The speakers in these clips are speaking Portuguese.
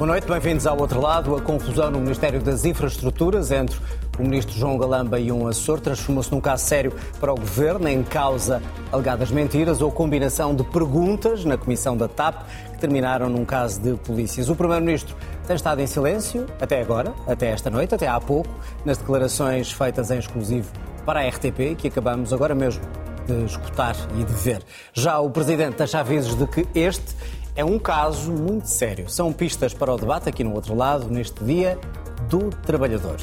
Boa noite, bem-vindos ao outro lado. A confusão no Ministério das Infraestruturas entre o ministro João Galamba e um assessor transformou-se num caso sério para o governo, em causa alegadas mentiras ou combinação de perguntas na comissão da TAP que terminaram num caso de polícias. O primeiro-ministro tem estado em silêncio até agora, até esta noite, até há pouco, nas declarações feitas em exclusivo para a RTP, que acabamos agora mesmo de escutar e de ver. Já o presidente deixa avisos de que este é um caso muito sério. São pistas para o debate aqui no outro lado, neste Dia do Trabalhador.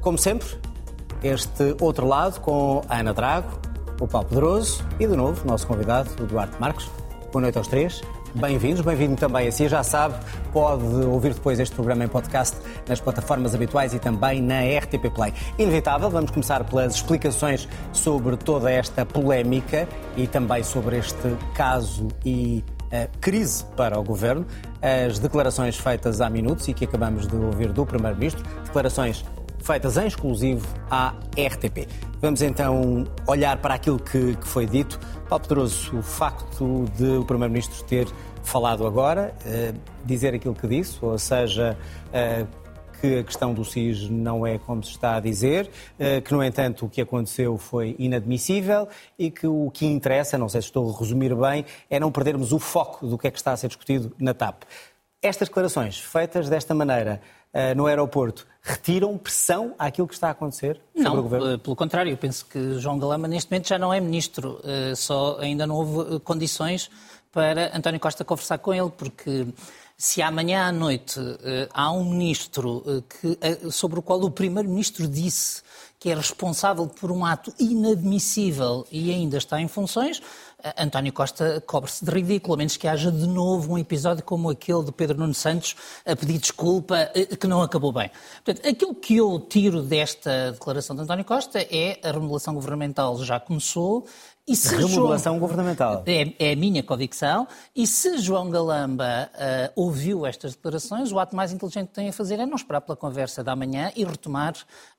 Como sempre, este outro lado com a Ana Drago, o Paulo Pedroso e, de novo, o nosso convidado, o Duarte Marcos. Boa noite aos três. Bem-vindos, bem-vindo também a si. Já sabe, pode ouvir depois este programa em podcast nas plataformas habituais e também na RTP Play. Inevitável, vamos começar pelas explicações sobre toda esta polémica e também sobre este caso e crise para o governo, as declarações feitas há minutos e que acabamos de ouvir do Primeiro-Ministro, declarações feitas em exclusivo à RTP. Vamos então olhar para aquilo que, que foi dito. Paulo Pedroso, o facto de o Primeiro-Ministro ter falado agora, eh, dizer aquilo que disse, ou seja, eh, que a questão do SIS não é como se está a dizer, eh, que, no entanto, o que aconteceu foi inadmissível e que o que interessa, não sei se estou a resumir bem, é não perdermos o foco do que é que está a ser discutido na TAP. Estas declarações feitas desta maneira eh, no aeroporto retiram pressão àquilo que está a acontecer sobre não, o governo? Não, pelo contrário, eu penso que João Galama neste momento já não é ministro, eh, só ainda não houve condições para António Costa conversar com ele, porque se amanhã à noite uh, há um ministro uh, que, uh, sobre o qual o primeiro-ministro disse que é responsável por um ato inadmissível e ainda está em funções, António Costa cobre-se de ridículo, a menos que haja de novo um episódio como aquele de Pedro Nuno Santos a pedir desculpa, que não acabou bem. Portanto, aquilo que eu tiro desta declaração de António Costa é a remodelação governamental já começou, e se Remodelação João... governamental. É, é, a minha convicção. E se João Galamba uh, ouviu estas declarações, o ato mais inteligente que tem a fazer é não esperar pela conversa da manhã e retomar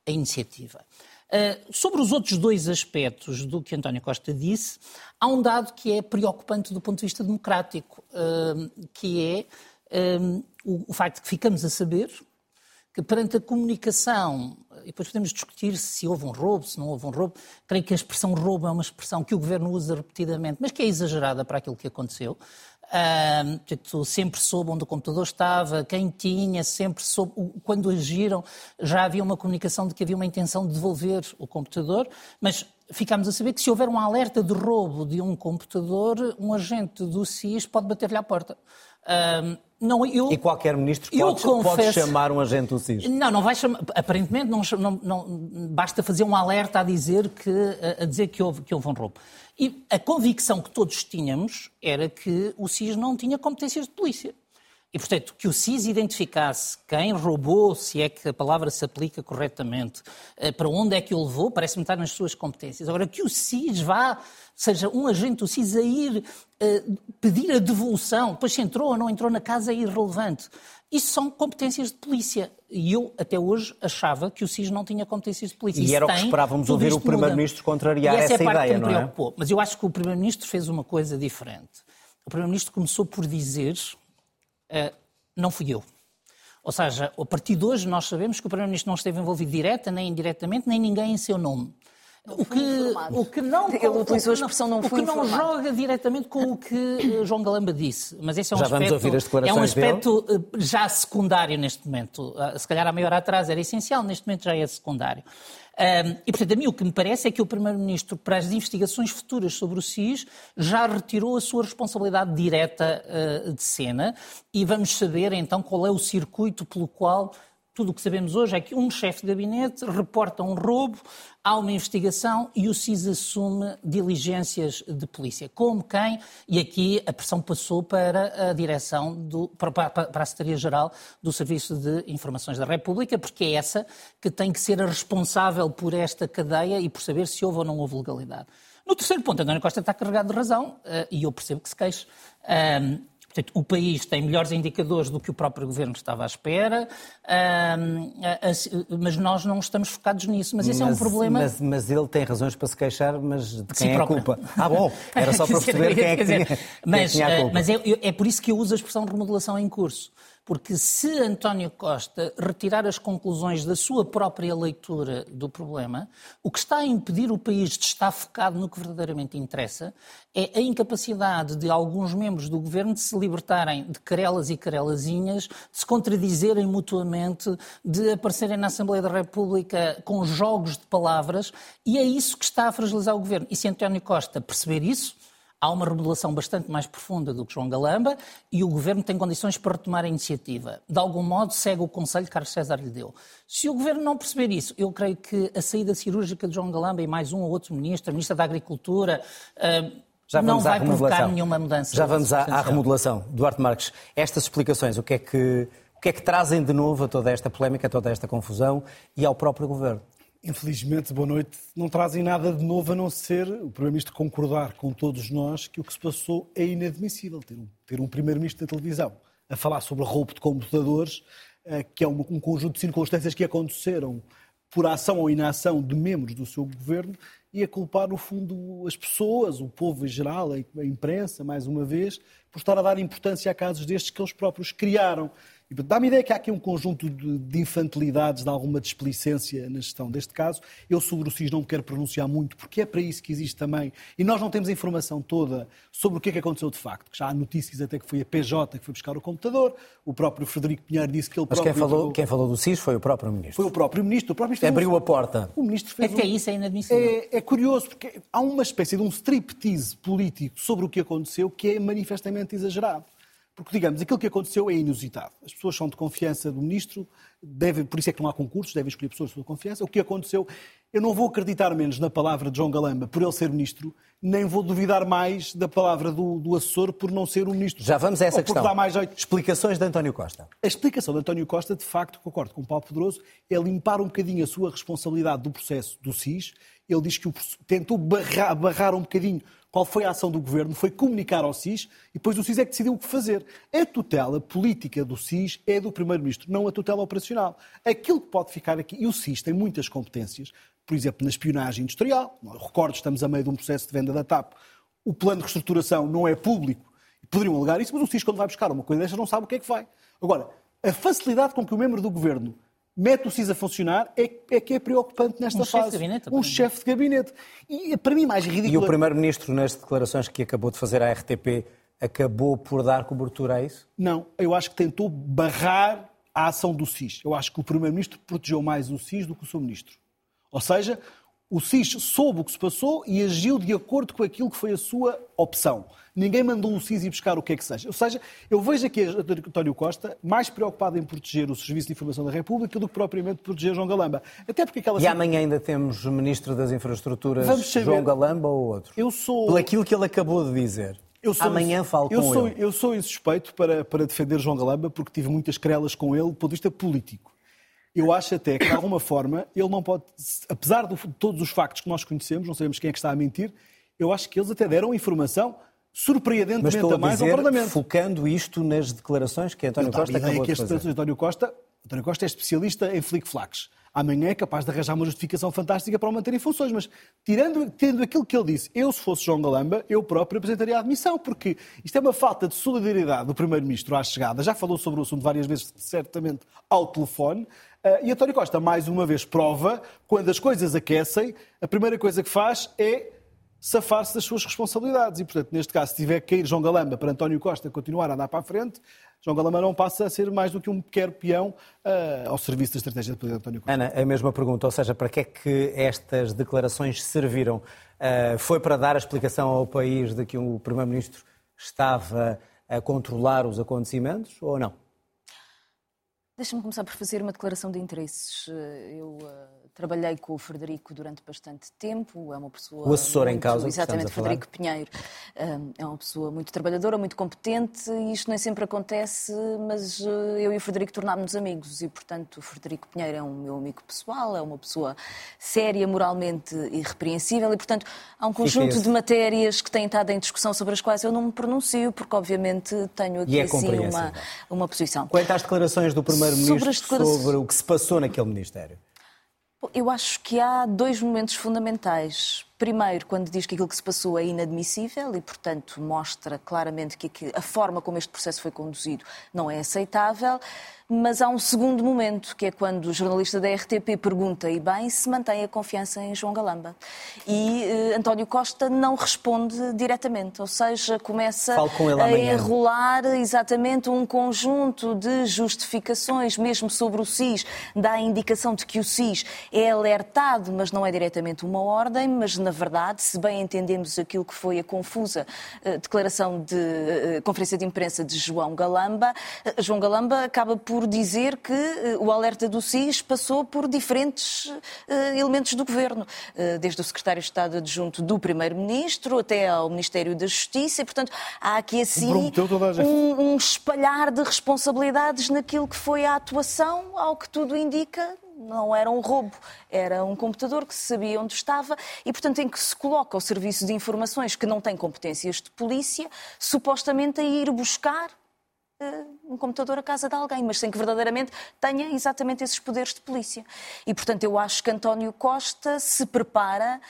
a iniciativa. Uh, sobre os outros dois aspectos do que António Costa disse, há um dado que é preocupante do ponto de vista democrático, uh, que é o, o facto de que ficamos a saber que perante a comunicação, e depois podemos discutir se houve um roubo, se não houve um roubo, creio que a expressão roubo é uma expressão que o governo usa repetidamente, mas que é exagerada para aquilo que aconteceu. Uh, sempre soube onde o computador estava, quem tinha, sempre soube. Quando agiram, já havia uma comunicação de que havia uma intenção de devolver o computador, mas ficámos a saber que se houver um alerta de roubo de um computador, um agente do SIS pode bater-lhe à porta. Não, eu, e qualquer ministro pode, confesso, pode, chamar um agente do SIS? Não, não vai chamar. Aparentemente não, não, não, basta fazer um alerta a dizer que, a dizer que houve, que houve um roubo. E a convicção que todos tínhamos era que o SIS não tinha competências de polícia. E, portanto, que o SIS identificasse quem roubou, se é que a palavra se aplica corretamente, eh, para onde é que o levou, parece-me estar nas suas competências. Agora, que o SIS vá, seja um agente do SIS a ir uh, pedir a devolução, depois se entrou ou não entrou na casa é irrelevante. Isso são competências de polícia. E eu, até hoje, achava que o SIS não tinha competências de polícia. E Isso era o que esperávamos ouvir o Primeiro-Ministro contrariar essa, essa é ideia, não é? Mas eu acho que o Primeiro-Ministro fez uma coisa diferente. O Primeiro-Ministro começou por dizer não fui eu. Ou seja, a partir de hoje nós sabemos que o Primeiro-Ministro não esteve envolvido direta nem indiretamente, nem ninguém em seu nome. o que, o que não ele utilizou a expressão não foi o que não joga diretamente com o que eh, João Galamba disse mas esse é um já aspecto vamos ouvir as declarações é um aspecto dele? Eh, já secundário neste momento ah, se calhar há meia hora atrás era essencial neste momento já é secundário um, e, portanto, a mim o que me parece é que o Primeiro-Ministro, para as investigações futuras sobre o SIS, já retirou a sua responsabilidade direta uh, de cena. E vamos saber então qual é o circuito pelo qual tudo o que sabemos hoje é que um chefe de gabinete reporta um roubo, há uma investigação e o SIS assume diligências de polícia. Como quem? E aqui a pressão passou para a direção, do, para, para a Secretaria-Geral do Serviço de Informações da República, porque é essa que tem que ser a responsável por esta cadeia e por saber se houve ou não houve legalidade. No terceiro ponto, António Costa está carregado de razão eh, e eu percebo que se queixe. Portanto, o país tem melhores indicadores do que o próprio governo estava à espera, mas nós não estamos focados nisso. Mas esse mas, é um problema. Mas, mas, ele tem razões para se queixar, mas de quem é a culpa? Ah, bom, era só para perceber quem é que tinha, mas, quem é que tinha a culpa. Mas é, é por isso que eu uso a expressão remodelação em curso Porque se António Costa retirar as conclusões da sua própria leitura do problema, o que está a impedir o país de estar focado no que verdadeiramente interessa é a incapacidade de alguns membros do governo de se libertarem de querelas e querelazinhas, de se contradizerem mutuamente, de aparecerem na Assembleia da República com jogos de palavras, e é isso que está a fragilizar o governo. E se António Costa perceber isso, há uma remodelação bastante mais profunda do que João Galamba e o Governo tem condições para retomar a iniciativa. De algum modo, segue o conselho que Carlos César lhe deu. Se o Governo não perceber isso, eu creio que a saída cirúrgica de João Galamba e mais um ou outro ministro, a Ministra da Agricultura, uh, já não vai provocar nenhuma mudança. Já vamos à, à, remodelação. Duarte Marques, estas explicações, o que, é que, o que é que trazem de novo a toda esta polémica, a toda esta confusão e ao próprio Governo? Infelizmente, boa noite, não trazem nada de novo a não ser o Primeiro-Ministro concordar com todos nós que o que se passou é inadmissível. Ter um, ter um Primeiro-Ministro na televisão a falar sobre roubo de computadores, eh, que é um, um conjunto de circunstâncias que aconteceram por ação ou inação de membros do seu governo e a culpar, no fundo, as pessoas, o povo em geral, a imprensa, mais uma vez, por estar a dar importância a casos destes que eles próprios criaram. Dá-me ideia que há aqui um conjunto de, de, infantilidades, de alguma displicência na gestão deste caso. Eu sobre o SIS não me quero pronunciar muito, porque é para isso que existe também. E nós não temos a informação toda sobre o que é que aconteceu de facto. Já há notícias até que foi a PJ que foi buscar o computador. O próprio Frederico Pinheiro disse que ele Mas próprio... Mas quem falou, quem falou do SIS foi o próprio Ministro. Foi o próprio Ministro. O próprio ministro Abriu um... a porta. O Ministro fez é que um... isso é inadmissível. É, é curioso, porque há uma espécie de um striptease político sobre o que aconteceu que é manifestamente exagerado. Porque, digamos, aquilo que aconteceu é inusitado. As pessoas são de confiança do ministro, devem, por isso é que não há concursos, devem escolher pessoas de sua confiança. O que aconteceu, eu não vou acreditar menos na palavra de João Galamba por ele ser ministro, nem vou duvidar mais da palavra do, do assessor por não ser o ministro. Já vamos a essa questão. Mais... Explicações de António Costa. A explicação de António Costa, de facto, concordo com o Paulo Pedroso, é limpar um bocadinho a sua responsabilidade do processo do SIS. Ele diz que o, tentou barrar, barrar um bocadinho qual foi a ação do governo, foi comunicar ao SIS e depois o SIS é que decidiu o que fazer. A tutela política do SIS é do Primeiro-Ministro, não a tutela operacional. Aquilo que pode ficar aqui, e o SIS tem muitas competências, por exemplo, na espionagem industrial, recordo, estamos a meio de um processo de venda da TAP, o plano de reestruturação não é público, poderiam alegar isso, mas o SIS, quando vai buscar uma coisa destas, não sabe o que é que vai. Agora, a facilidade com que o membro do governo mete o CIS a funcionar é, é que é preocupante nesta um fase. Chefe de gabinete, um chefe de gabinete. E para mim mais ridículo... E o Primeiro-Ministro, nas declarações que acabou de fazer à RTP, acabou por dar cobertura a isso? Não, eu acho que tentou barrar a ação do SIS. Eu acho que o Primeiro-Ministro protegeu mais o SIS do que o seu Ministro. Ou seja, o SIS soube o que se passou e agiu de acordo com aquilo que foi a sua opção. Ninguém mandou o SIS ir buscar o que é que seja. Ou seja, eu vejo aqui António Costa mais preocupado em proteger o Serviço de Informação da República do que propriamente proteger João Galamba. Até porque aquela... E amanhã ainda temos o Ministro das Infraestruturas, João Galamba ou outro? Eu sou... Por aquilo que ele acabou de dizer. Eu sou, Amanhã falo eu com sou, ele. Eu sou insuspeito para, para defender João Galamba porque tive muitas querelas com ele do ponto de vista político. Eu acho até que, de alguma forma, ele não pode, apesar de todos os factos que nós conhecemos, não sabemos quem é que está a mentir, eu acho que eles até deram informação surpreendentemente a mais dizer, ao Parlamento. focando isto nas declarações que António Costa acabou que de fazer. António Costa, António Costa é especialista em flick-flacks. Amanhã é capaz de arranjar uma justificação fantástica para o manter em funções, mas tirando, tendo aquilo que ele disse, eu se fosse João Galamba, eu próprio apresentaria a admissão, porque isto é uma falta de solidariedade do Primeiro-Ministro à chegada, já falou sobre o assunto várias vezes, certamente ao telefone, e António Costa, mais uma vez, prova, quando as coisas aquecem, a primeira coisa que faz é safar-se das suas responsabilidades. E, portanto, neste caso, se tiver que cair João Galamba para António Costa continuar a andar para a frente, João Galamba não passa a ser mais do que um pequeno peão uh, ao serviço da estratégia de poder de António Costa. Ana, a mesma pergunta, ou seja, para que é que estas declarações serviram? Uh, foi para dar a explicação ao país de que o Primeiro-Ministro estava a controlar os acontecimentos ou não? Deixa-me começar por fazer uma declaração de interesses. Eu uh, trabalhei com o Frederico durante bastante tempo, é uma pessoa. O assessor muito, em causa. Exatamente, Frederico Pinheiro. Uh, é uma pessoa muito trabalhadora, muito competente e isto nem sempre acontece, mas uh, eu e o Frederico tornámos-nos amigos e, portanto, o Frederico Pinheiro é um meu amigo pessoal, é uma pessoa séria, moralmente irrepreensível e, portanto, há um conjunto de matérias que têm estado em discussão sobre as quais eu não me pronuncio, porque, obviamente, tenho aqui é assim uma, uma posição. Quanto às declarações do Primeiro sobre, sobre o que se passou naquele Ministério? Eu acho que há dois momentos fundamentais. Primeiro, quando diz que aquilo que se passou é inadmissível e, portanto, mostra claramente que a forma como este processo foi conduzido não é aceitável. Mas há um segundo momento, que é quando o jornalista da RTP pergunta, e bem, se mantém a confiança em João Galamba. E eh, António Costa não responde diretamente, ou seja, começa a enrolar exatamente um conjunto de justificações, mesmo sobre o SIS, dá a indicação de que o SIS é alertado, mas não é diretamente uma ordem, mas na verdade, se bem entendemos aquilo que foi a confusa eh, declaração de eh, conferência de imprensa de João Galamba, eh, João Galamba acaba por dizer que eh, o alerta do SIS passou por diferentes eh, elementos do governo, eh, desde o secretário de Estado adjunto do primeiro-ministro até ao Ministério da Justiça, e, portanto, há aqui assim um, um espalhar de responsabilidades naquilo que foi a atuação, ao que tudo indica, não era um roubo, era um computador que se sabia onde estava e, portanto, em que se coloca o serviço de informações que não tem competências de polícia, supostamente a ir buscar um computador à casa de alguém, mas sem que verdadeiramente tenha exatamente esses poderes de polícia. E, portanto, eu acho que António Costa se prepara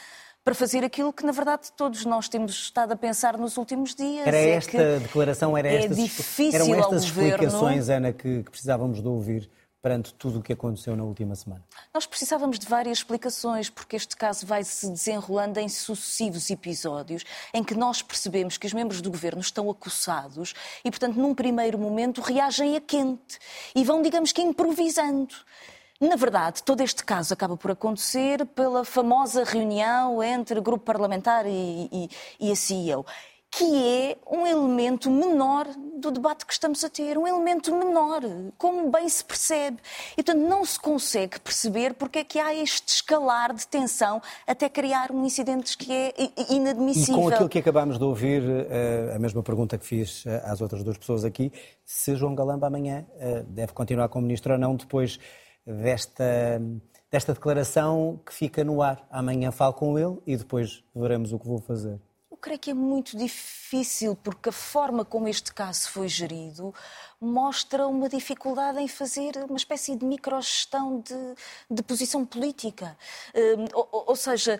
para fazer aquilo que, na verdade, todos nós temos estado a pensar nos últimos dias. Era é esta declaração, era é estas, difícil eram estas explicações, governo... Ana, que, que precisávamos de ouvir perante tudo o que aconteceu na última semana? Nós precisávamos de várias explicações, porque este caso vai se desenrolando em sucessivos episódios em que nós percebemos que os membros do governo estão acossados e, portanto, num primeiro momento reagem a quente e vão, digamos que, improvisando. Na verdade, todo este caso acaba por acontecer pela famosa reunião entre grupo parlamentar e, e, e a CEO que é um elemento menor do debate que estamos a ter, um elemento menor, como bem se percebe. E, portanto, não se consegue perceber porque é que há este escalar de tensão até criar um incidente que é inadmissível. E com aquilo que acabámos de ouvir, eh, a mesma pergunta que fiz eh, às outras duas pessoas aqui, se João Galamba amanhã eh, deve continuar como ministro ou não, depois desta, desta declaração que fica no ar. Amanhã falo com ele e depois veremos o que vou fazer creio que é muito difícil, porque a forma como este caso foi gerido mostra uma dificuldade em fazer uma espécie de microgestão de, de posição política. Um, ou, ou, seja,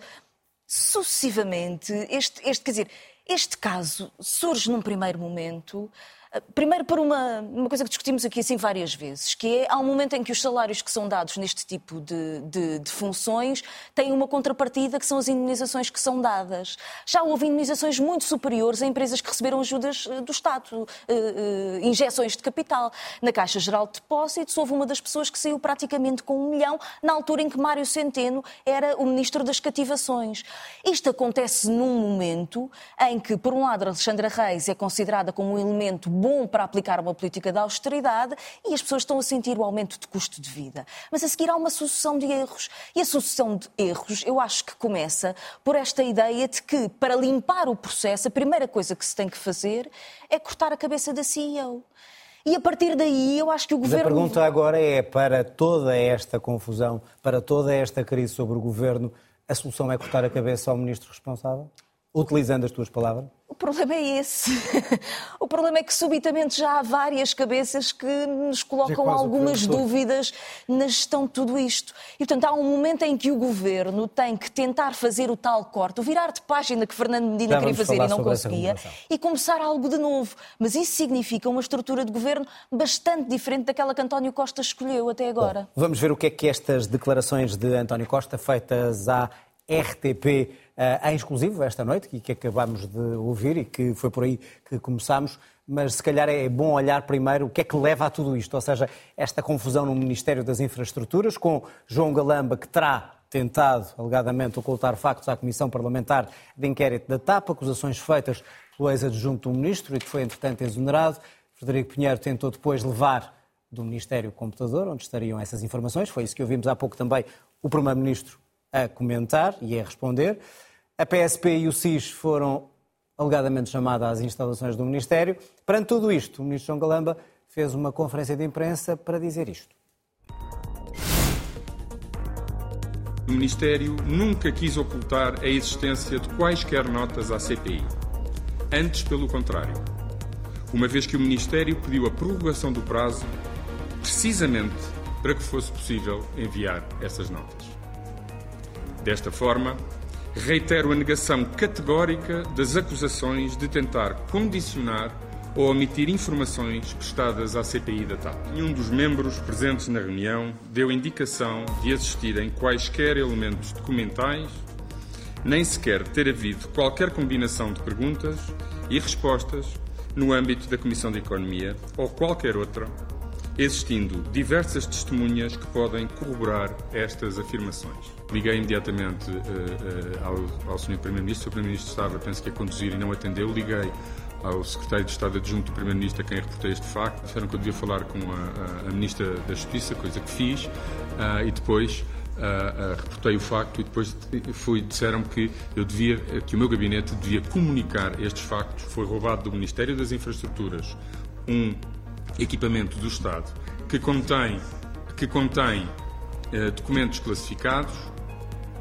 sucessivamente, este, este, quer dizer, este caso surge num primeiro momento Primeiro, por uma, uma coisa que discutimos aqui assim várias vezes, que é há um momento em que os salários que são dados neste tipo de, de, de funções têm uma contrapartida que são as indemnizações que são dadas. Já houve indemnizações muito superiores a empresas que receberam ajudas eh, do Estado, uh, uh, injeções de capital. Na Caixa Geral de Depósitos houve uma das pessoas que saiu praticamente com um milhão, na altura em que Mário Centeno era o Ministro das Cativações. Isto acontece num momento em que, por um lado, Alexandra Reis é considerada como um elemento bom para aplicar uma política de austeridade e as pessoas estão a sentir o aumento de custo de vida. Mas a seguir há uma sucessão de erros. E a sucessão de erros, eu acho que começa por esta ideia de que, para limpar o processo, a primeira coisa que se tem que fazer é cortar a cabeça da CEO. E a partir daí eu acho que o Mas governo. A pergunta agora é: para toda esta confusão, para toda esta crise sobre o governo, a solução é cortar a cabeça ao ministro responsável? Utilizando as tuas palavras? O problema é esse. o problema é que subitamente já há várias cabeças que nos colocam é algumas dúvidas na gestão de tudo isto. E, portanto, há um momento em que o governo tem que tentar fazer o tal corte, o virar de página que Fernando Medina queria fazer e não conseguia, e começar algo de novo. Mas isso significa uma estrutura de governo bastante diferente daquela que António Costa escolheu até agora. Bom, vamos ver o que é que estas declarações de António Costa, feitas à RTP em exclusivo esta noite, e que acabamos de ouvir e que foi por aí que começámos, mas se calhar é bom olhar primeiro o que é que leva a tudo isto, ou seja, esta confusão no Ministério das Infraestruturas, com João Galamba, que terá tentado, alegadamente, ocultar factos à Comissão Parlamentar de Inquérito da TAP, acusações feitas pelo ex-adjunto do Ministro e que foi, entretanto, exonerado. Frederico Pinheiro tentou depois levar do Ministério Computador, onde estariam essas informações. Foi isso que ouvimos há pouco também o Primeiro-Ministro a comentar e a responder. A PSP e o SIS foram alegadamente chamados às instalações do Ministério. Perante tudo isto, o Ministro João Galamba fez uma conferência de imprensa para dizer isto. O Ministério nunca quis ocultar a existência de quaisquer notas à CPI. Antes, pelo contrário. Uma vez que o Ministério pediu a prorrogação do prazo, precisamente para que fosse possível enviar essas notas. Desta forma, reitero a negação categórica das acusações de tentar condicionar ou omitir informações prestadas à CPI da TAP. Nenhum dos membros presentes na reunião deu indicação de assistirem quaisquer elementos documentais, nem sequer ter havido qualquer combinação de perguntas e respostas no âmbito da Comissão de Economia ou qualquer outra, existindo diversas testemunhas que podem corroborar estas afirmações. Liguei imediatamente uh, uh, ao, ao Sr. Primeiro-Ministro, o Primeiro-Ministro estava, penso que a conduzir e não atendeu. Liguei ao secretário de Estado adjunto do Primeiro-Ministro a quem reportei este facto. Disseram que eu devia falar com a, a, a Ministra da Justiça, coisa que fiz, uh, e depois uh, uh, reportei o facto e depois fui, disseram que eu devia, que o meu gabinete devia comunicar estes factos. Foi roubado do Ministério das Infraestruturas um equipamento do Estado que contém, que contém documentos classificados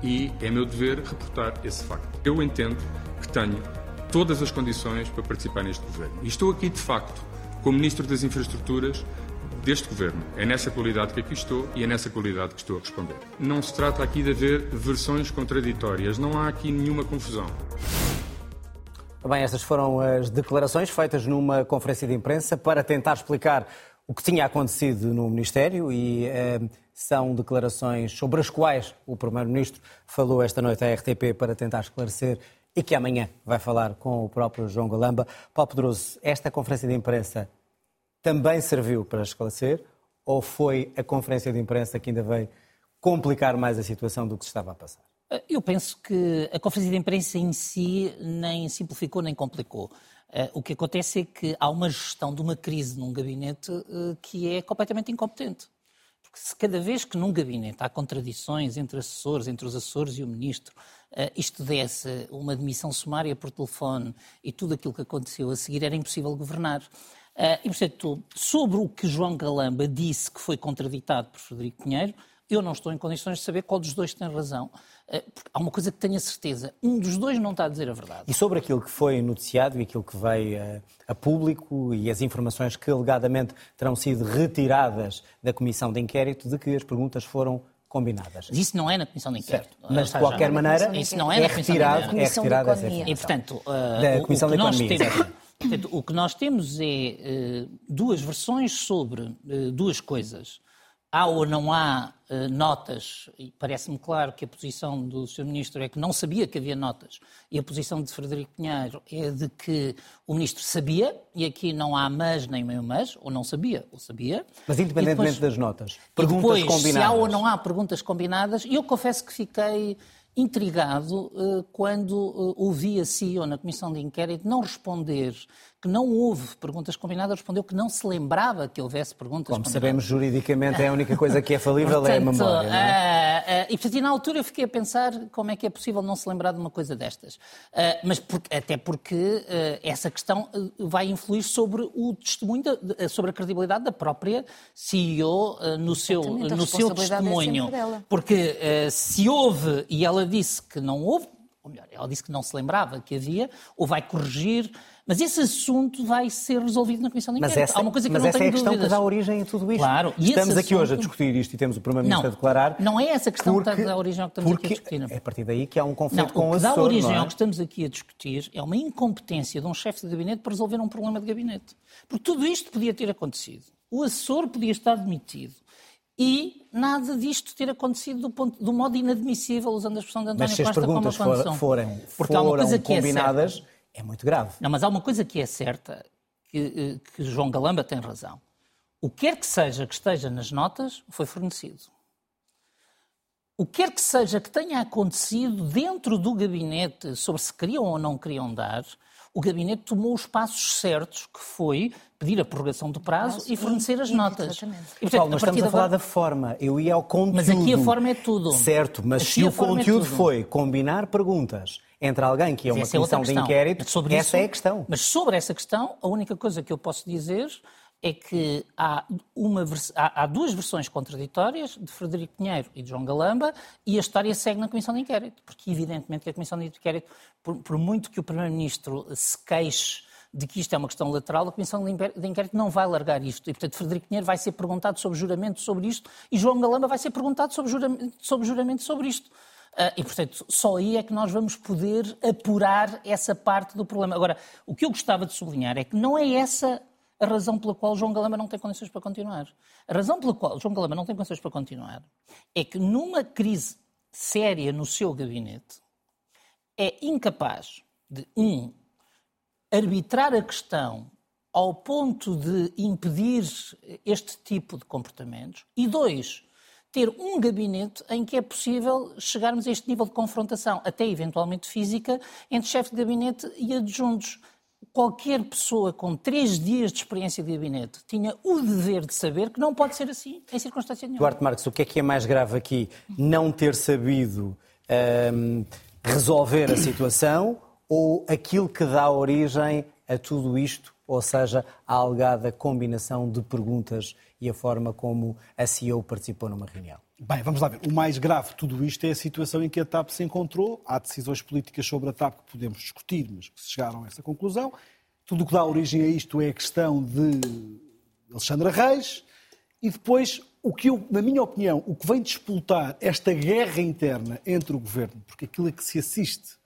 e é meu dever reportar esse facto. Eu entendo que tenho todas as condições para participar neste governo. E estou aqui, de facto, como Ministro das Infraestruturas deste governo. É nessa qualidade que aqui estou e é nessa qualidade que estou a responder. Não se trata aqui de haver versões contraditórias, não há aqui nenhuma confusão. Bem, estas foram as declarações feitas numa conferência de imprensa para tentar explicar o que tinha acontecido no Ministério e eh, são declarações sobre as quais o Primeiro-Ministro falou esta noite à RTP para tentar esclarecer e que amanhã vai falar com o próprio João Galamba. Paulo Pedroso, esta conferência de imprensa também serviu para esclarecer ou foi a conferência de imprensa que ainda veio complicar mais a situação do que se estava a passar? Eu penso que a conferência de imprensa em si nem simplificou nem complicou. Eh, o que acontece é que há uma gestão de uma crise num gabinete eh, que é completamente incompetente. Porque se cada vez que num gabinete há contradições entre assessores, entre os assessores e o ministro, eh, isto desse uma demissão sumária por telefone e tudo aquilo que aconteceu a seguir, era impossível governar. Eh, e, portanto, sobre o que João Galamba disse que foi contraditado por Frederico Pinheiro, eu não estou em condições de saber qual dos dois tem razão. Eh, há uma coisa que tenho a certeza: um dos dois não está a dizer a verdade. E sobre aquilo que foi noticiado e aquilo que veio a, a público e as informações que alegadamente terão sido retiradas da comissão de inquérito, de que as perguntas foram combinadas. Mas isso não é na Comissão de Inquérito. Certo. Mas, de qualquer maneira, isso não é, é retirado, é retirado essa E, portanto, uh, da Comissão o, o de Economia. Temos, portanto, o que nós temos é uh, duas versões sobre uh, duas coisas há ou não há uh, notas, e parece-me claro que a posição do Sr. Ministro é que não sabia que havia notas, e a posição de Frederico Pinheiro é de que o Ministro sabia, e aqui não há mas nem meio mas, ou não sabia, ou sabia. Mas independentemente depois, das notas, perguntas depois, combinadas. Se há ou não há perguntas combinadas, eu confesso que fiquei intrigado uh, quando uh, ouvi a CEO na Comissão de Inquérito não responder que não houve perguntas combinadas, respondeu que não se lembrava que houvesse perguntas Como combinadas. sabemos, juridicamente é a única coisa que é falível portanto, é a memória. Não é? Uh, uh, e, portanto, na altura eu fiquei a pensar como é que é possível não se lembrar de uma coisa destas. Uh, mas por, até porque essa questão vai influir sobre o testemunho, de, sobre a credibilidade da própria CEO no seu, no seu é testemunho. É porque se houve, e ela disse que não houve, ou melhor, ela disse que não se lembrava que havia, ou vai corrigir, mas esse assunto vai ser resolvido na Comissão de Inquérito. Mas essa, Há uma coisa que mas não essa é a questão dúvidas. que dá origem a tudo isto. Claro. E estamos aqui assunto... hoje a discutir isto e temos o Primeiro-Ministro a declarar... Não é essa questão porque, que dá origem ao que estamos aqui a discutir. É a partir daí que há um conflito não, com o assessor, O que dá origem é? ao que estamos aqui a discutir é uma incompetência de um chefe de gabinete para resolver um problema de gabinete. Porque tudo isto podia ter acontecido. O assessor podia estar demitido e nada disto ter acontecido do, ponto, do modo inadmissível, usando a expressão de António mas se Costa as perguntas como uma forem, Porque que combinadas, é, é, muito grave. Não, mas há uma coisa que é certa, que, eh, que João Galamba tem razão. O que quer que seja que esteja nas notas, foi fornecido. O que quer que seja que tenha acontecido dentro do gabinete sobre se queriam ou não queriam dar, o gabinete tomou os passos certos, que foi pedir a prorrogação do prazo, prazo e fornecer e, as notas. Exatamente. E, portanto, Paulo, mas estamos a falar da forma. Eu ia ao conteúdo. Mas aqui a forma é tudo. Certo, mas aqui se o é conteúdo é foi combinar perguntas entre alguém que é uma é comissão é de inquérito, essa isso, é a questão. Mas sobre essa questão, a única coisa que eu posso dizer é que há, uma, há, há, duas versões contraditórias de Frederico Pinheiro e de João Galamba e a história segue na Comissão de Inquérito, porque evidentemente que a Comissão de Inquérito, por, por muito que o Primeiro-Ministro se queixe de que isto é uma questão lateral, a Comissão de Inquérito não vai largar isto. E, portanto, Frederico Pinheiro vai ser perguntado sobre juramento sobre isto e João Galamba vai ser perguntado sobre juramento sobre, juramento sobre isto. Uh, e, portanto, só aí é que nós vamos poder apurar essa parte do problema. Agora, o que eu gostava de sublinhar é que não é essa a razão pela qual João Galamba não tem condições para continuar. A razão pela qual João Galamba não tem condições para continuar é que numa crise séria no seu gabinete é incapaz de, um, arbitrar a questão ao ponto de impedir este tipo de comportamentos e, dois, ter um gabinete em que é possível chegarmos a este nível de confrontação, até eventualmente física, entre chefe de gabinete e adjuntos qualquer pessoa com três dias de experiência de gabinete tinha o dever de saber que não pode ser assim em circunstância nenhuma. Duarte Marques, o que é que é mais grave aqui? Não ter sabido um, resolver a situação ou aquilo que dá origem a tudo isto, ou seja, a alegada combinação de perguntas e a forma como a CEO participou numa reunião? Bem, vamos lá ver. O mais grave de tudo isto é a situação em que a TAP se encontrou. Há decisões políticas sobre a TAP que podemos discutir, mas que chegaram a essa conclusão. Tudo o que dá origem a isto é a questão de Alexandra Reis. E depois, o que eu, na minha opinião, o que vem disputar esta guerra interna entre o governo, porque aquilo a que se assiste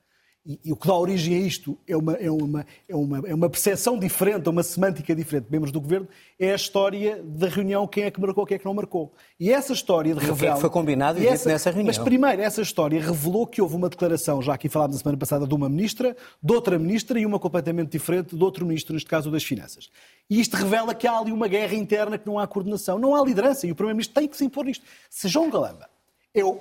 e, e, o que dá origem a isto é uma, é, uma, é, uma, é uma percepção diferente, uma semântica diferente de membros do governo, é a história da reunião, quem é que marcou, quem é que não marcou. E essa história de revela... O que é que foi combinado e, essa, nessa reunião? Mas primeiro, essa história revelou que houve uma declaração, já aqui falámos na semana passada, de uma ministra, de outra ministra e uma completamente diferente de outro ministro, neste caso das Finanças. E isto revela que há ali uma guerra interna, que não há coordenação, não há liderança, e o Primeiro-Ministro tem que se impor nisto. Se João Galamba é o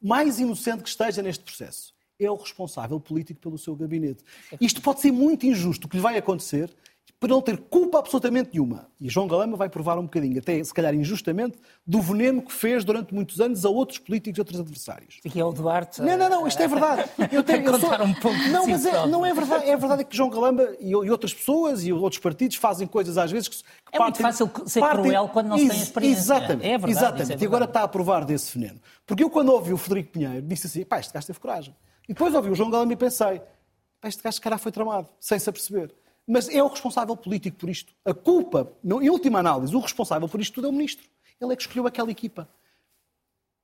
mais inocente que esteja neste processo, é o responsável político pelo seu gabinete. Isto pode ser muito injusto, o que lhe vai acontecer, por não ter culpa absolutamente nenhuma. E João Galama vai provar um bocadinho, até se calhar injustamente, do veneno que fez durante muitos anos a outros políticos e outros adversários. Aqui é o Duarte. Não, não, não, isto é verdade. Eu tenho eu sou... um pouco Não, mas é, não é verdade. É verdade que João Galamba e, outras pessoas e outros partidos fazem coisas às vezes que. que é partem, muito fácil ser partem... cruel quando não se tem experiência. Exatamente. É verdade, exatamente. É verdade. E agora está a provar desse veneno. Porque eu, quando ouvi o Frederico Pinheiro, disse assim: pá, este gajo teve coragem. E depois ouvi o João Galamba e pensei, este gajo, cara, foi tramado, sem se aperceber. Mas é o responsável político por isto. A culpa, em última análise, o responsável por isto tudo é o ministro. Ele é que escolheu aquela equipa.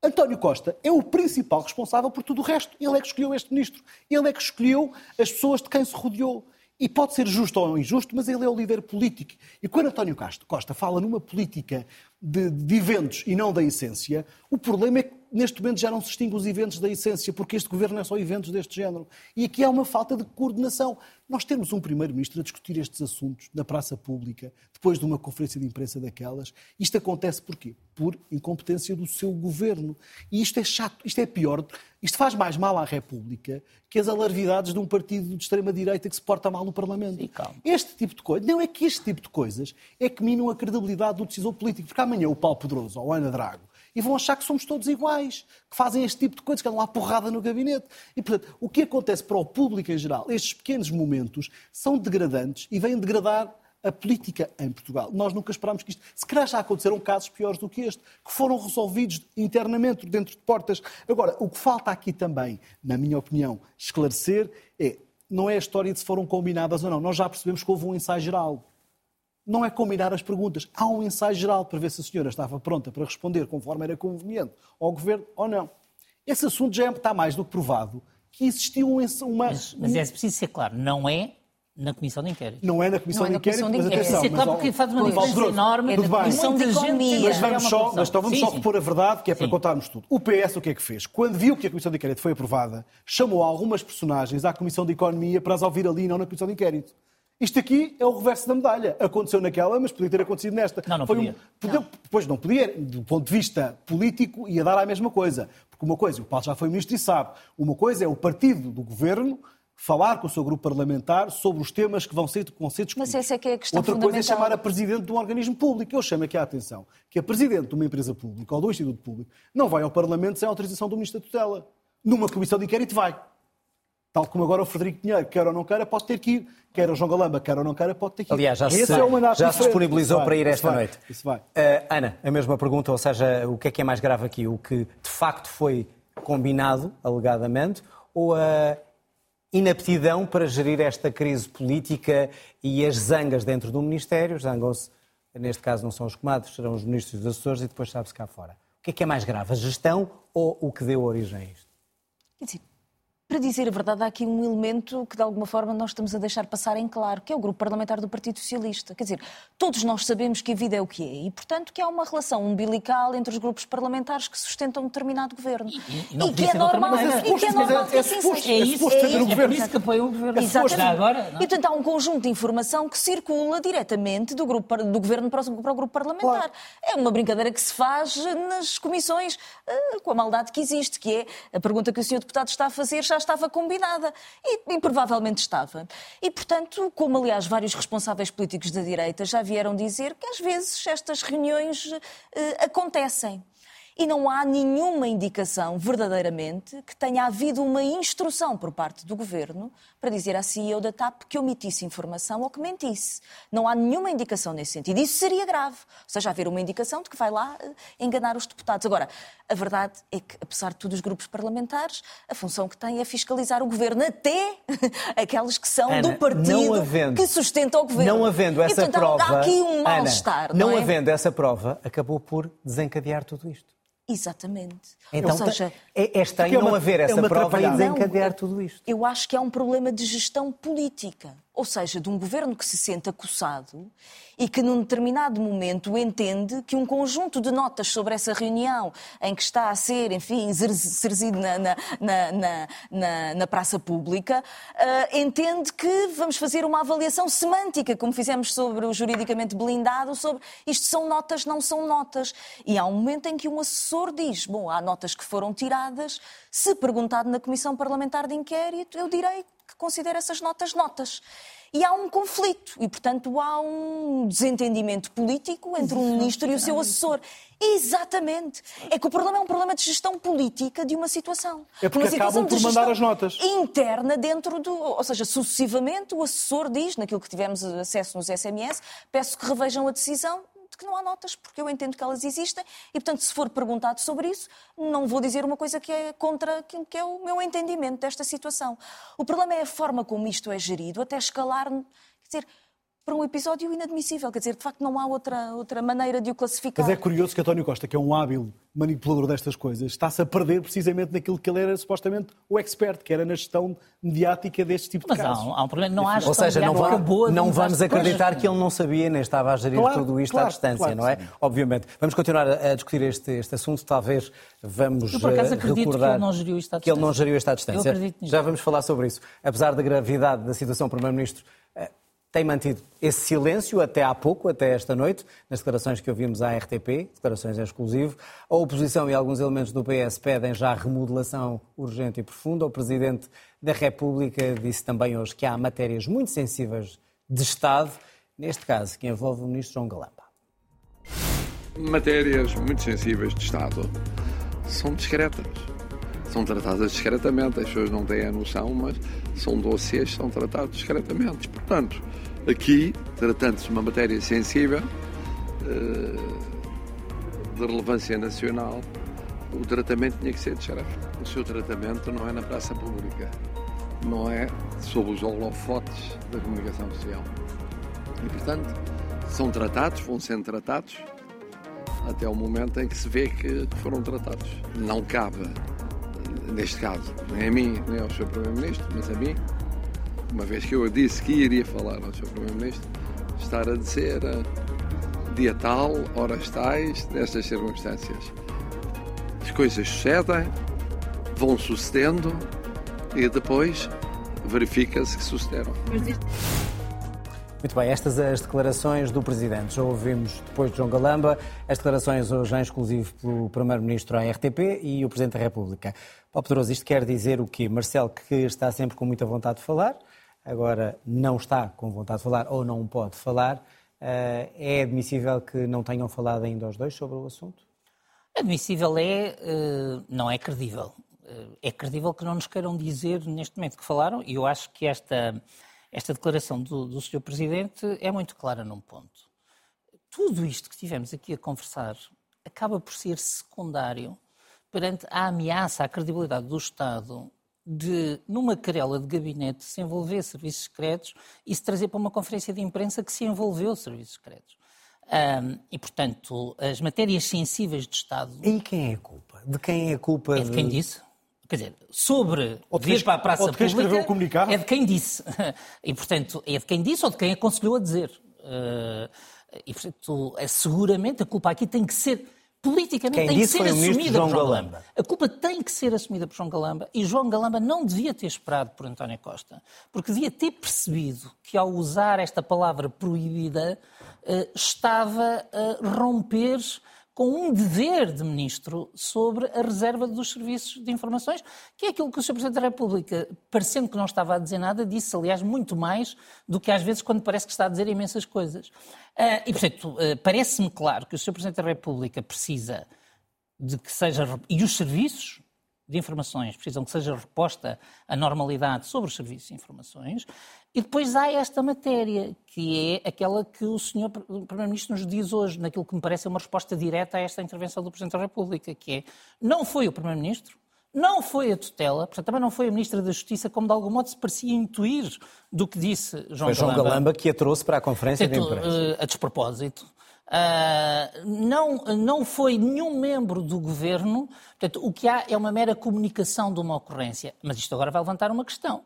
António Costa é o principal responsável por tudo o resto. Ele é que escolheu este ministro. Ele é que escolheu as pessoas de quem se rodeou. E pode ser justo ou injusto, mas ele é o líder político. E quando António Costa fala numa política de, de eventos e não da essência, o problema é que neste momento já não se distingue os eventos da essência, porque este governo é só eventos deste género. E aqui há uma falta de coordenação. Nós temos um primeiro-ministro a discutir estes assuntos na praça pública, depois de uma conferência de imprensa daquelas. Isto acontece porquê? Por incompetência do seu governo. E isto é chato, isto é pior. Isto faz mais mal à República que as alarvidades de um partido de extrema-direita que se porta mal no Parlamento. Sim, este tipo de coisa, não é que este tipo de coisas é que minam a credibilidade do decisor político. Porque amanhã o Paulo Pedroso ou o Ana Drago e vão achar que somos todos iguais, que fazem este tipo de coisas, que andam lá porrada no gabinete. E, portanto, o que acontece para o público em geral, estes pequenos momentos, são degradantes e vêm degradar a política em Portugal. Nós nunca esperámos que isto. Se calhar já aconteceram casos piores do que este, que foram resolvidos internamente, dentro de portas. Agora, o que falta aqui também, na minha opinião, esclarecer é. Não é a história de se foram combinadas ou não. Nós já percebemos que houve um ensaio geral não é combinar as perguntas. Há um ensaio geral para ver se a senhora estava pronta para responder conforme era conveniente ao governo ou não. Esse assunto já está mais do que provado que existiu uma. Mas, mas é preciso ser claro, não é na Comissão de Inquérito. Não é na Comissão, de, inquérito, mas atenção. É, claro porque faz uma diferença enorme. É na Comissão de Economia. Mas vamos só, mas então vamos sim, só repor a verdade, que é para sim. contarmos tudo. O PS o que é que fez? Quando viu que a Comissão de Inquérito foi aprovada, chamou algumas personagens à Comissão de Economia para as ouvir ali, não na Comissão de Inquérito. Isto aqui é o reverso da medalha. Aconteceu naquela, mas podia ter acontecido nesta. Não, não Foi podia. Um, não. Pois não podia. Do ponto de vista político, ia dar a mesma coisa. Porque uma coisa, o Paulo já foi ministro e sabe, uma coisa é o partido do governo falar com o seu grupo parlamentar sobre os temas que vão ser, vão ser discutidos. Mas essa é que é a questão Outra coisa é chamar a presidente de um organismo público. Eu chamo aqui a atenção que a presidente de uma empresa pública ou do instituto público não vai ao Parlamento sem autorização do Ministro da Tutela. Numa comissão de inquérito vai. Tal como agora o Frederico Pinheiro, quer ou não queira, pode ter que ir. Quer o João Galamba, quer ou não queira, pode ter que ir. Aliás, já, se, é já se disponibilizou vai, para ir esta vai, noite. Isso vai. Uh, Ana, a mesma pergunta, ou seja, o que é que é mais grave aqui? O que de facto foi combinado, alegadamente, ou a inaptidão para gerir esta crise política e as zangas dentro do Ministério? Zangam-se, neste caso não são os comadres, serão os ministros e os assessores e depois sabe-se cá fora. O que é que é mais grave, a gestão ou o que deu origem a isto? Quer dizer, para dizer a verdade, há aqui um elemento que de alguma forma nós estamos a deixar passar em claro, que é o grupo parlamentar do Partido Socialista. Quer dizer, todos nós sabemos que a vida é o que é e, portanto, que há uma relação umbilical entre os grupos parlamentares que sustentam um determinado governo. E, e, não e que é normal, e que é normal que assim seja. É isso, é, isso, é por isso que apoiam o governo. Exatamente. Já agora, não? E, portanto, há um conjunto de informação que circula diretamente do, grupo, do governo para o, para o grupo parlamentar. Claro. É uma brincadeira que se faz nas comissões uh, com a maldade que existe, que é a pergunta que o senhor deputado está a fazer já estava combinada nada. E, e, provavelmente estava. E, portanto, como aliás vários responsáveis políticos da direita já vieram dizer que às vezes estas reuniões uh, acontecem e não há nenhuma indicação, verdadeiramente, que tenha havido uma instrução por parte do governo para dizer à CEO da TAP que omitisse informação ou que mentisse. Não há nenhuma indicação nesse sentido. Isso seria grave. Ou seja, haver uma indicação de que vai lá eh, enganar os deputados. Agora, a verdade é que, apesar de tudo, os grupos parlamentares, a função que têm é fiscalizar o governo, até aqueles que são Ana, do partido havendo, que sustenta o governo. Não havendo essa e, portanto, prova. Há aqui um mal-estar. Não, não é? havendo essa prova, acabou por desencadear tudo isto. Exatamente. Então, Ou seja, é, é estranho é uma, não haver essa é prova e desencadear não, tudo isto. Eu acho que há um problema de gestão política. Ou seja, de um governo que se sente acossado e que, num determinado momento, entende que um conjunto de notas sobre essa reunião, em que está a ser, enfim, exercido na, na, na, na, praça pública, uh, entende que vamos fazer uma avaliação semântica, como fizemos sobre o juridicamente blindado, sobre isto são notas, não são notas. E há um momento em que um assessor diz: bom, há notas que foram tiradas, se perguntado na Comissão Parlamentar de Inquérito, eu direi que considero essas notas notas. E há um conflito, e portanto há um desentendimento político entre um ministro e o seu assessor. Exatamente. É que o problema é um problema de gestão política de uma situação. É porque uma situação acabam por mandar as notas. Interna dentro do. Ou seja, sucessivamente o assessor diz, naquilo que tivemos acesso nos SMS, peço que revejam a decisão de que não há notas, porque eu entendo que elas existem e, portanto, se for perguntado sobre isso, não vou dizer uma coisa que é contra aquilo que é o meu entendimento desta situação. O problema é a forma como isto é gerido, até escalar, quer dizer, para um episódio inadmissível. Quer dizer, de facto, não há outra, outra maneira de o classificar. Mas é curioso que António Costa, que é um hábil manipulador destas coisas, está-se a perder precisamente naquilo que ele era supostamente o expert, que era na gestão mediática deste tipo de Mas casos. Há, há um problema, não há Ou seja, não, vai, não vamos acreditar que ele não sabia nem estava a gerir claro, tudo isto claro, à distância, claro, não é? sim. Obviamente. Vamos continuar a discutir este, este assunto, talvez vamos Eu, por acaso, eh, acredito recordar que ele não geriu isto à que ele não distância. geriu isto à distância. Eu acredito nisso. Já vamos falar sobre isso. Apesar da gravidade da situação, o Primeiro-Ministro eh, tem mantido esse silêncio até há pouco, até esta noite, nas declarações que ouvimos à RTP, declarações em exclusivo. A oposição e alguns elementos do PS pedem já remodelação urgente e profunda. O Presidente da República disse também hoje que há matérias muito sensíveis de Estado, neste caso, que envolve o Ministro João Galamba. Matérias muito sensíveis de Estado são discretas. São tratadas discretamente, as pessoas não têm a noção, mas são dossiês que são tratados discretamente. Portanto, aqui, tratando-se de uma matéria sensível, eh, de relevância nacional, o tratamento tinha que ser discreto. O seu tratamento não é na praça pública, não é sob os holofotes da comunicação social. E, portanto, são tratados, vão sendo tratados, até o momento em que se vê que foram tratados. Não cabe, neste caso, nem a mim, nem ao Sr. Primeiro-Ministro, mas a mim, uma vez que eu disse que iria falar ao Sr. Primeiro-Ministro, estar a dizer eh, dia tal, horas tais, nestas circunstâncias. As coisas sucedem, vão sucedendo e depois verifica-se que sucederam. Muito bem, estas as declarações do Presidente. Já ouvimos depois de João Galamba as declarações hoje em exclusivo pelo Primeiro-Ministro à RTP e o Presidente da República. Paulo Pedroso, isto quer dizer o quê? Marcelo, que está sempre com muita vontade de falar, agora não está com vontade de falar ou não pode falar. Eh, É admissível que não tenham falado ainda os dois sobre o assunto? Admissível é, eh, não é credível. Eh, É credível que não nos queiram dizer neste momento que falaram, e eu acho que esta, esta declaração do, do Sr. Presidente é muito clara num ponto. Tudo isto que tivemos aqui a conversar acaba por ser secundário perante a ameaça à credibilidade do Estado de, numa querela de gabinete, se envolver serviços secretos e se trazer para uma conferência de imprensa que se envolveu serviços secretos. Ahm, e, portanto, as matérias sensíveis de Estado E quem é a culpa? De quem é a culpa? é de quem disse. quer dizer, sobre ou vir para a praça pública o comunicado. é de quem disse. E, portanto, é de quem disse ou de quem aconselhou a dizer. Eh, e, portanto, é, seguramente a culpa aqui tem que ser politicamente Quem tem que ser assumida João por João Galamba. Galamba. A culpa tem que ser assumida por João Galamba e João Galamba não devia ter esperado por António Costa, porque devia ter percebido que ao usar esta palavra proibida eh, estava a romper com um dever de ministro sobre a reserva dos serviços de informações, que é aquilo que o Sr. Presidente da República, parecendo que não estava a dizer nada, disse, aliás, muito mais do que às vezes quando parece que está a dizer imensas coisas. Uh, e, portanto, uh, parece-me claro que o Sr. Presidente da República precisa de que seja. E os serviços de informações precisam que seja reposta a normalidade sobre os serviços de informações. E depois há esta matéria, que é aquela que o Sr. Primeiro-Ministro nos diz hoje, naquilo que me parece uma resposta direta a esta intervenção do Presidente da República, que é não foi o Primeiro-Ministro, não foi a tutela, portanto também não foi a Ministra da Justiça, como de algum modo se parecia intuir do que disse João foi João Galamba. que a trouxe para a conferência de imprensa. Eh, a despropósito. Uh, não, não foi nenhum membro do governo, portanto, o que há é uma mera comunicação de uma ocorrência. Mas isto agora vai levantar uma questão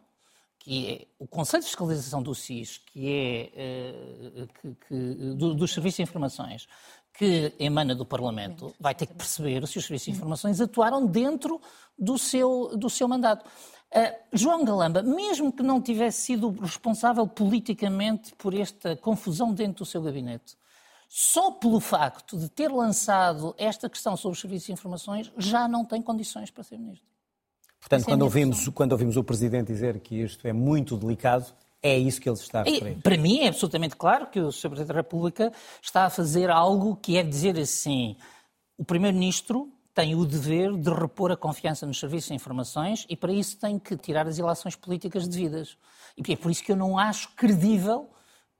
que é o Conselho de Fiscalização do SIS, que é uh, que, que, do, dos Serviços de Informações, que emana do Parlamento, vai ter que perceber se os Serviços de Informações atuaram dentro do seu, do seu mandato. Uh, João Galamba, mesmo que não tivesse sido responsável politicamente por esta confusão dentro do seu gabinete, só pelo facto de ter lançado esta questão sobre os serviços de informações, já não tem condições para ser ministro. Portanto, é quando ouvimos, quando ouvimos o Presidente dizer que isto é muito delicado, é isso que ele está a referir. para mim é absolutamente claro que o Sr. Presidente da República está a fazer algo que é dizer assim: o Primeiro-Ministro tem o dever de repor a confiança nos serviços de informações e para isso tem que tirar as ilações políticas devidas. E é por isso que eu não acho credível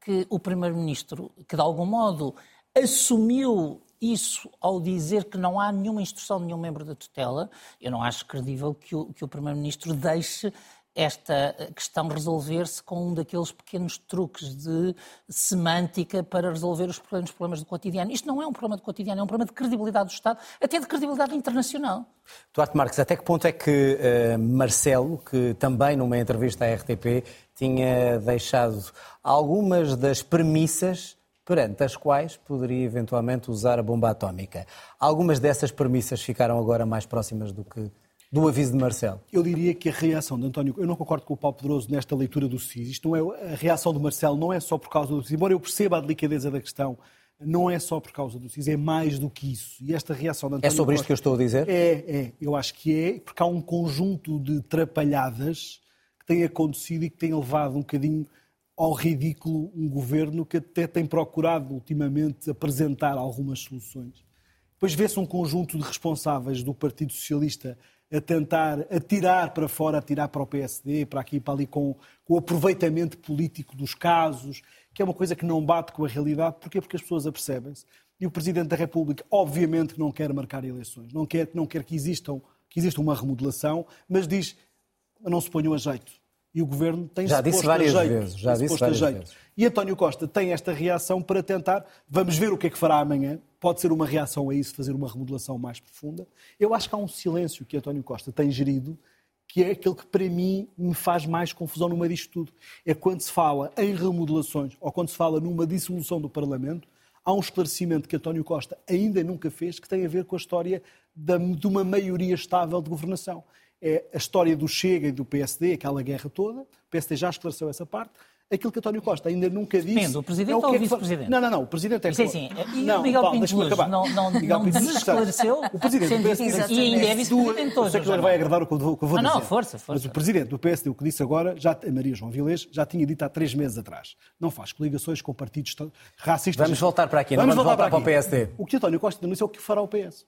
que o Primeiro-Ministro, que de algum modo assumiu isso ao dizer que não há nenhuma instrução de nenhum membro da tutela, eu não acho credível que o, que o Primeiro-Ministro deixe esta questão resolver-se com um daqueles pequenos truques de semântica para resolver os problemas, problemas do cotidiano. Isto não é um problema de cotidiano, é um problema de credibilidade do Estado, até de credibilidade internacional. Duarte Marques, até que ponto é que uh, Marcelo, que também numa entrevista à RTP tinha deixado algumas das premissas perante as quais poderia eventualmente usar a bomba atómica. Algumas dessas premissas ficaram agora mais próximas do que do aviso de Marcelo? Eu diria que a reação de António, eu não concordo com o Paulo Pedroso nesta leitura do SIS. Isto não é, a reação de Marcelo não é só por causa do SIS, embora eu perceba a delicadeza da questão, não é só por causa do SIS, é mais do que isso. E esta reação de António É sobre isto que eu estou a dizer? É, é. Eu acho que é, porque há um conjunto de trapalhadas que têm acontecido e que têm levado um bocadinho ao ridículo um governo que até tem procurado ultimamente apresentar algumas soluções. Depois vê-se um conjunto de responsáveis do Partido Socialista a tentar atirar para fora, atirar para o PSD, para aqui e para ali, com, com o aproveitamento político dos casos, que é uma coisa que não bate com a realidade. Porquê? Porque as pessoas apercebem-se. E o Presidente da República, obviamente, não quer marcar eleições, não quer, não quer que, existam, que exista uma remodelação, mas diz não se ponham a jeito e o governo tem já disse várias jeito, vezes, já disse várias vezes. E António Costa tem esta reação para tentar, vamos ver o que é que fará amanhã. Pode ser uma reação a isso, fazer uma remodelação mais profunda. Eu acho que há um silêncio que António Costa tem gerido, que é aquele que para mim me faz mais confusão no meio disto tudo. É quando se fala em remodelações ou quando se fala numa dissolução do Parlamento, há um esclarecimento que António Costa ainda nunca fez que tem a ver com a história de uma maioria estável de governação é a história do Chega e do PSD, aquela guerra toda. O PSD já esclareceu essa parte. Aquilo que António Costa ainda nunca disse. Depende, o Presidente é o, ou o é Vice-Presidente? Não, não, não. O Presidente é que. Sim, sim. E não, o Miguel Paulo, Pinto Luz não, não, não desesclareceu. O Presidente do PSD. E ainda é Vice-Presidente hoje. Sei que vai agradar o que eu vou dizer. Ah, não, força, força. Mas o Presidente do PSD, o que disse agora, já, a Maria João Vilês, já tinha dito há três meses atrás. Não faz coligações com partidos racistas. Vamos voltar para aqui, vamos, vamos voltar, voltar para, para o PSD. O que António Costa denuncia é o que fará o PS.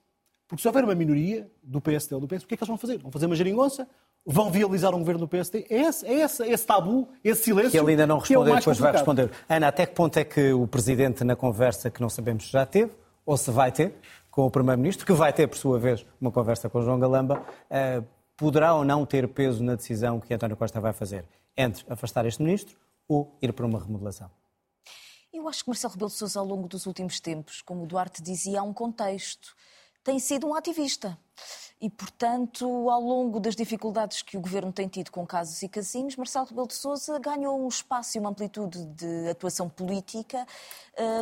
Porque se houver uma minoria do PSD ou do PS, o que é que eles vão fazer? Vão fazer uma geringonça? Vão viabilizar um governo do PSD? É esse, é esse, esse tabu, esse silêncio. Que ele ainda não respondeu, é depois vai responder. Ana, até que ponto é que o Presidente, na conversa que não sabemos se já teve, ou se vai ter, com o Primeiro-Ministro, que vai ter, por sua vez, uma conversa com João Galamba, uh, poderá ou não ter peso na decisão que António Costa vai fazer entre afastar este Ministro ou ir para uma remodelação? Eu acho que Marcelo Rebelo de Sousa, ao longo dos últimos tempos, como o Duarte dizia, há um contexto tem sido um ativista. E, portanto, ao longo das dificuldades que o governo tem tido com casos e casinhos, Marcelo Rebelo de Sousa ganhou um espaço e uma amplitude de atuação política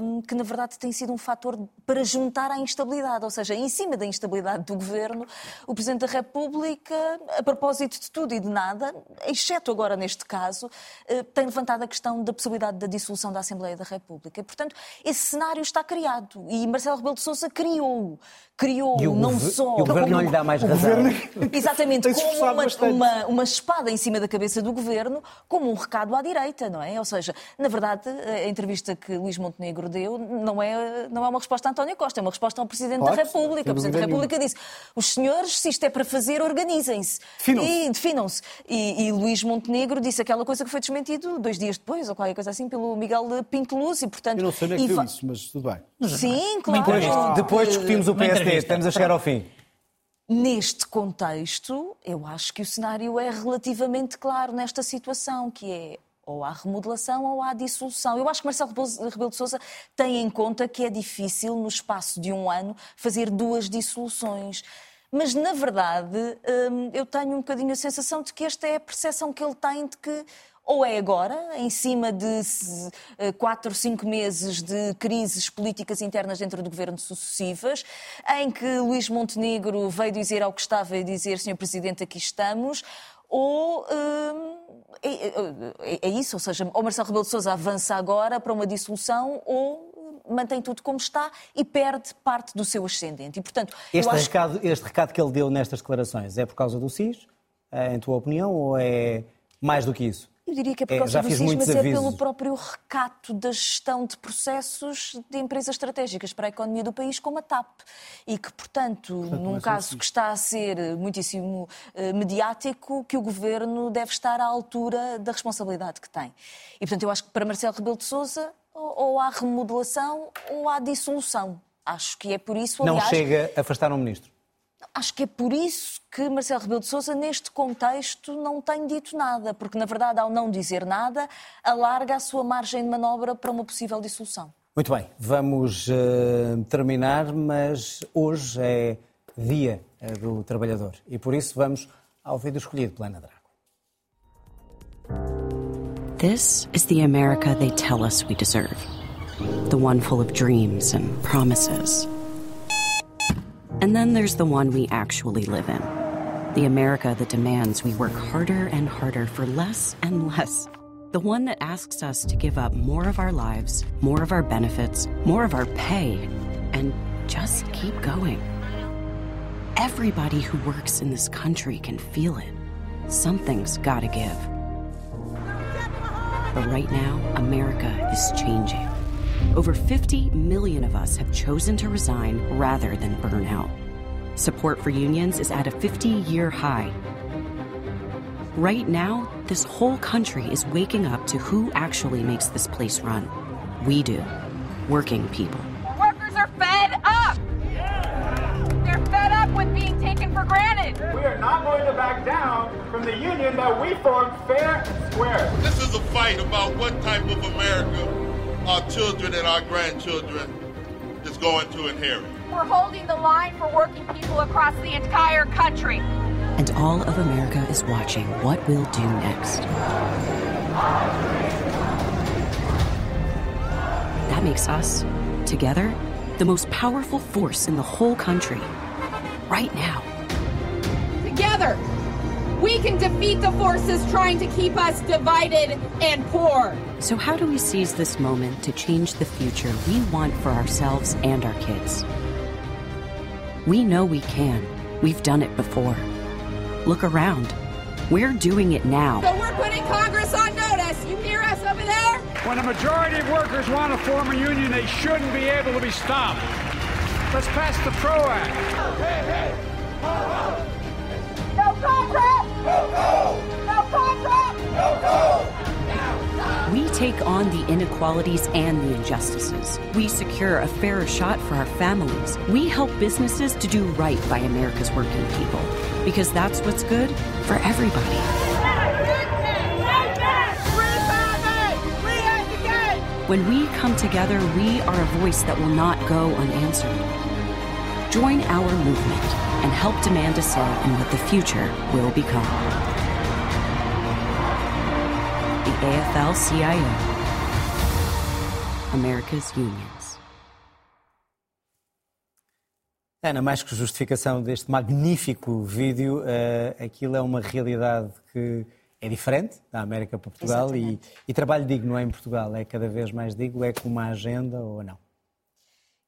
um, que, na verdade, tem sido um fator para juntar à instabilidade. Ou seja, em cima da instabilidade do governo, o Presidente da República, a propósito de tudo e de nada, exceto agora neste caso, eh, tem levantado a questão da possibilidade da dissolução da Assembleia da República. E, portanto, esse cenário está criado e Marcelo Rebelo de Sousa criou. Criou não só. Governo não lhe dá mais razão. Exatamente, como uma, uma, uma, espada em cima da cabeça do governo, como um recado à direita, não é? Ou seja, na verdade, a entrevista que Luís Montenegro deu não é, não é uma resposta a António Costa, é uma resposta ao Presidente da República. O Presidente da República disse: os senhores, se isto é para fazer, organizem-se. E definam-se. E, e Luís Montenegro disse aquela coisa que foi desmentido dois dias depois, ou qualquer coisa assim, pelo Miguel Pinto Luz, e portanto. Eu não sei nem é que isso, mas tudo bem. Sim, claro. Depois, depois discutimos o PSD, estamos a chegar ao fim. Neste contexto, eu acho que o cenário é relativamente claro nesta situação, que é ou há remodelação ou há dissolução. Eu acho que Marcelo Rebelo de Sousa tem em conta que é difícil, no espaço de um ano, fazer duas dissoluções. Mas, na verdade, hum, eu tenho um bocadinho a sensação de que esta é a percepção que ele tem de que ou é agora, em cima de eh, quatro, cinco meses de crises políticas internas dentro do governo sucessivas, em que Luís Montenegro veio dizer ao que estava e dizer, Sr. Presidente, aqui estamos, ou hum, é, é, é, isso, ou seja, ou Marcelo Rebelo de Sousa avança agora para uma dissolução ou mantém tudo como está e perde parte do seu ascendente. E, portanto, este, recado, este recado que ele deu nestas declarações é por causa do SIS, eh, em tua opinião, ou é mais do que isso? Eu diria que é por é, causa é, do SIS, mas é pelo próprio recato da gestão de processos de empresas estratégicas para a economia do país, como a TAP. E que, portanto, portanto num caso que está a ser muitíssimo uh, mediático, que o governo deve estar à altura da responsabilidade que tem. E, portanto, eu acho que para Marcelo Rebelo de Sousa ou, ou há remodelação ou há dissolução. Acho que é por isso, aliás... Não chega a afastar um ministro? Acho que é por isso que Marcelo Rebelo de Sousa, neste contexto, não tem dito nada, porque, na verdade, ao não dizer nada, alarga a sua margem de manobra para uma possível dissolução. Muito bem, vamos uh, terminar, mas hoje é Dia uh, do Trabalhador e por isso vamos ao vídeo escolhido pela Ana Drago. This is the America they tell us we deserve. The one full of dreams and promises. And then there's the one we actually live in. The America that demands we work harder and harder for less and less. The one that asks us to give up more of our lives, more of our benefits, more of our pay, and just keep going. Everybody who works in this country can feel it. Something's gotta give. But right now, America is changing. Over 50 million of us have chosen to resign rather than burn out. Support for unions is at a 50 year high. Right now, this whole country is waking up to who actually makes this place run. We do. Working people. Workers are fed up! They're fed up with being taken for granted. We are not going to back down from the union that we formed fair and square. This is a fight about what type of America our children and our grandchildren is going to inherit. We're holding the line for working people across the entire country. And all of America is watching what we'll do next. That makes us, together, the most powerful force in the whole country. Right now. Together, we can defeat the forces trying to keep us divided and poor. So, how do we seize this moment to change the future we want for ourselves and our kids? We know we can. We've done it before. Look around. We're doing it now. So, we're putting Congress on notice. You hear us over there? When a majority of workers want to form a union, they shouldn't be able to be stopped. Let's pass the PRO Act. Hey, hey. No contract! No contract! We take on the inequalities and the injustices. We secure a fairer shot for our families. We help businesses to do right by America's working people. Because that's what's good for everybody. When we come together, we are a voice that will not go unanswered. Join our movement and help demand a say in what the future will become. The AFL CIO, America's Unions. Ana, mais que justificação deste magnífico vídeo, uh, aquilo é uma realidade que é diferente da América para Portugal e, e, trabalho digno é em Portugal é cada vez mais digno, é com uma agenda ou não?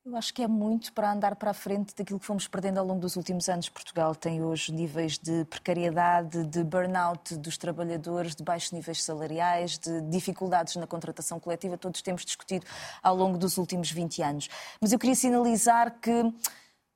Eu acho que é muito para andar para a frente daquilo que fomos perdendo ao longo dos últimos anos. Portugal tem hoje níveis de precariedade, de burnout dos trabalhadores, de baixos níveis salariais, de dificuldades na contratação coletiva, todos temos discutido ao longo dos últimos 20 anos. Mas eu queria sinalizar que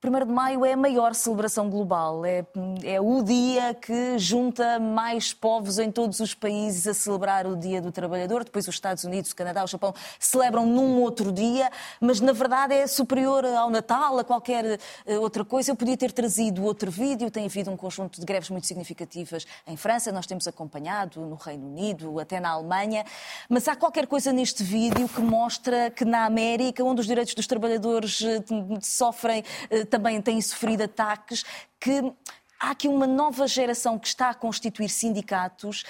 1 de Maio é a maior celebração global, é, é o dia que junta mais povos em todos os países a celebrar o Dia do Trabalhador. Depois os Estados Unidos, o Canadá, o Japão celebram num outro dia, mas na verdade é superior ao Natal, a qualquer eh, outra coisa. Eu podia ter trazido outro vídeo, tem havido um conjunto de greves muito significativas em França, nós temos acompanhado no Reino Unido, até na Alemanha, mas há qualquer coisa neste vídeo que mostra que na América, onde os direitos dos trabalhadores eh, sofrem eh, também têm sofrido ataques, que há aqui uma nova geração que está a constituir sindicatos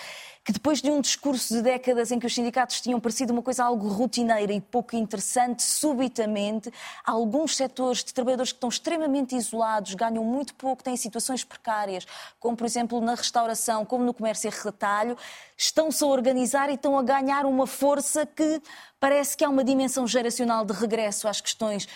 que depois de um discurso de décadas em que os sindicatos tinham parecido uma coisa algo rotineira e pouco interessante, subitamente, alguns setores de trabalhadores que estão extremamente isolados, ganham muito pouco, têm situações precárias, como por exemplo na restauração, como no comércio e retalho, estão-se a organizar e estão a ganhar uma força que parece que há uma dimensão geracional de regresso às questões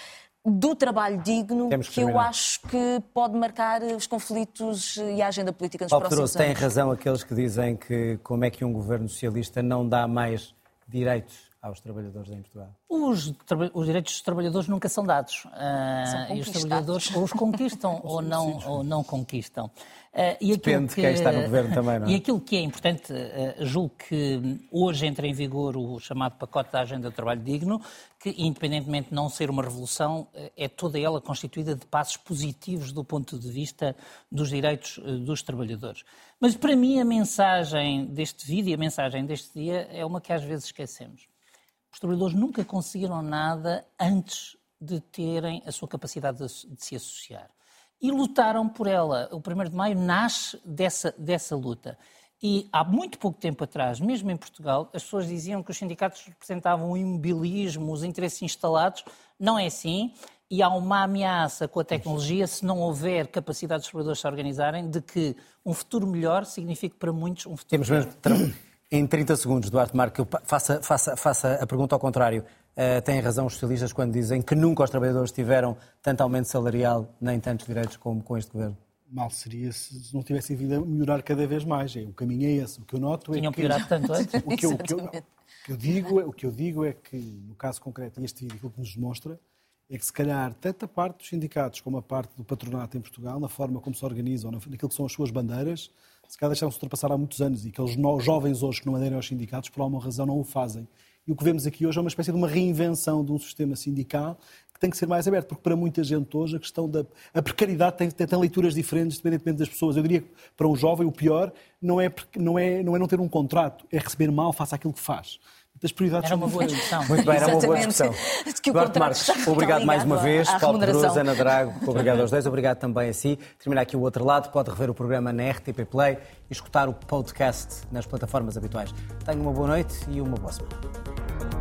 do trabalho digno que, que eu acho que pode marcar os conflitos e a agenda política nos Paulo próximos Pedroso, anos. Tem razão aqueles que dizem que como é que um governo socialista não dá mais direitos aos trabalhadores em Portugal? Os, os, direitos dos trabalhadores nunca são dados. Uh, e os trabalhadores ou os conquistam ou, não, ou não conquistam. Uh, e Depende que, de quem está no governo também, não é? E aquilo que é importante, uh, julgo que hoje entra em vigor o chamado pacote da Agenda do Trabalho Digno, que, independentemente de não ser uma revolução, é toda ela constituída de passos positivos do ponto de vista dos direitos dos trabalhadores. Mas para mim a mensagem deste vídeo, a mensagem deste dia, é uma que às vezes esquecemos. Os trabalhadores nunca conseguiram nada antes de terem a sua capacidade de, de se associar. E lutaram por ela. O 1 de Maio nasce dessa, dessa luta. E há muito pouco tempo atrás, mesmo em Portugal, as pessoas diziam que os sindicatos representavam o imobilismo, os interesses instalados. Não é assim. E há uma ameaça com a tecnologia, se não houver capacidade dos trabalhadores se organizarem, de que um futuro melhor significa para muitos um futuro Temos mesmo em 30 segundos, Duarte Marco, faça, faça, faça a pergunta ao contrário. Uh, têm razão os socialistas quando dizem que nunca os trabalhadores tiveram tanto aumento salarial nem tantos direitos como com este governo? Mal seria se não tivessem vindo a melhorar cada vez mais. É, o caminho é esse. O que eu noto Tinham é que... piorado tanto antes? O que, eu, o, que eu, o, que eu digo, é, o que eu digo é que, no caso concreto, este vídeo, aquilo que nos demonstra é que, se calhar, tanto a parte dos sindicatos como a parte do patronato em Portugal, na forma como se organizam, naquilo que são as suas bandeiras, se calhar deixaram-se ultrapassar há muitos anos e aqueles jovens hoje que não aderem aos sindicatos, por alguma razão, não o fazem. E o que vemos aqui hoje é uma espécie de uma reinvenção de um sistema sindical que tem que ser mais aberto, porque para muita gente hoje a questão da a precariedade tem, tem, tem leituras diferentes, independentemente das pessoas. Eu diria que para um jovem o pior não é, não é, não é não ter um contrato, é receber mal, faça aquilo que faz das prioridades era uma boa discussão. Muito bem, era uma boa discussão. Duarte Marques, obrigado mais uma vez. Paulo Cruz, Ana Drago, obrigado aos dois. Obrigado também a si. Terminar aqui o outro lado. Pode rever o programa na RTP Play e escutar o podcast nas plataformas habituais. Tenha uma boa noite e uma boa semana.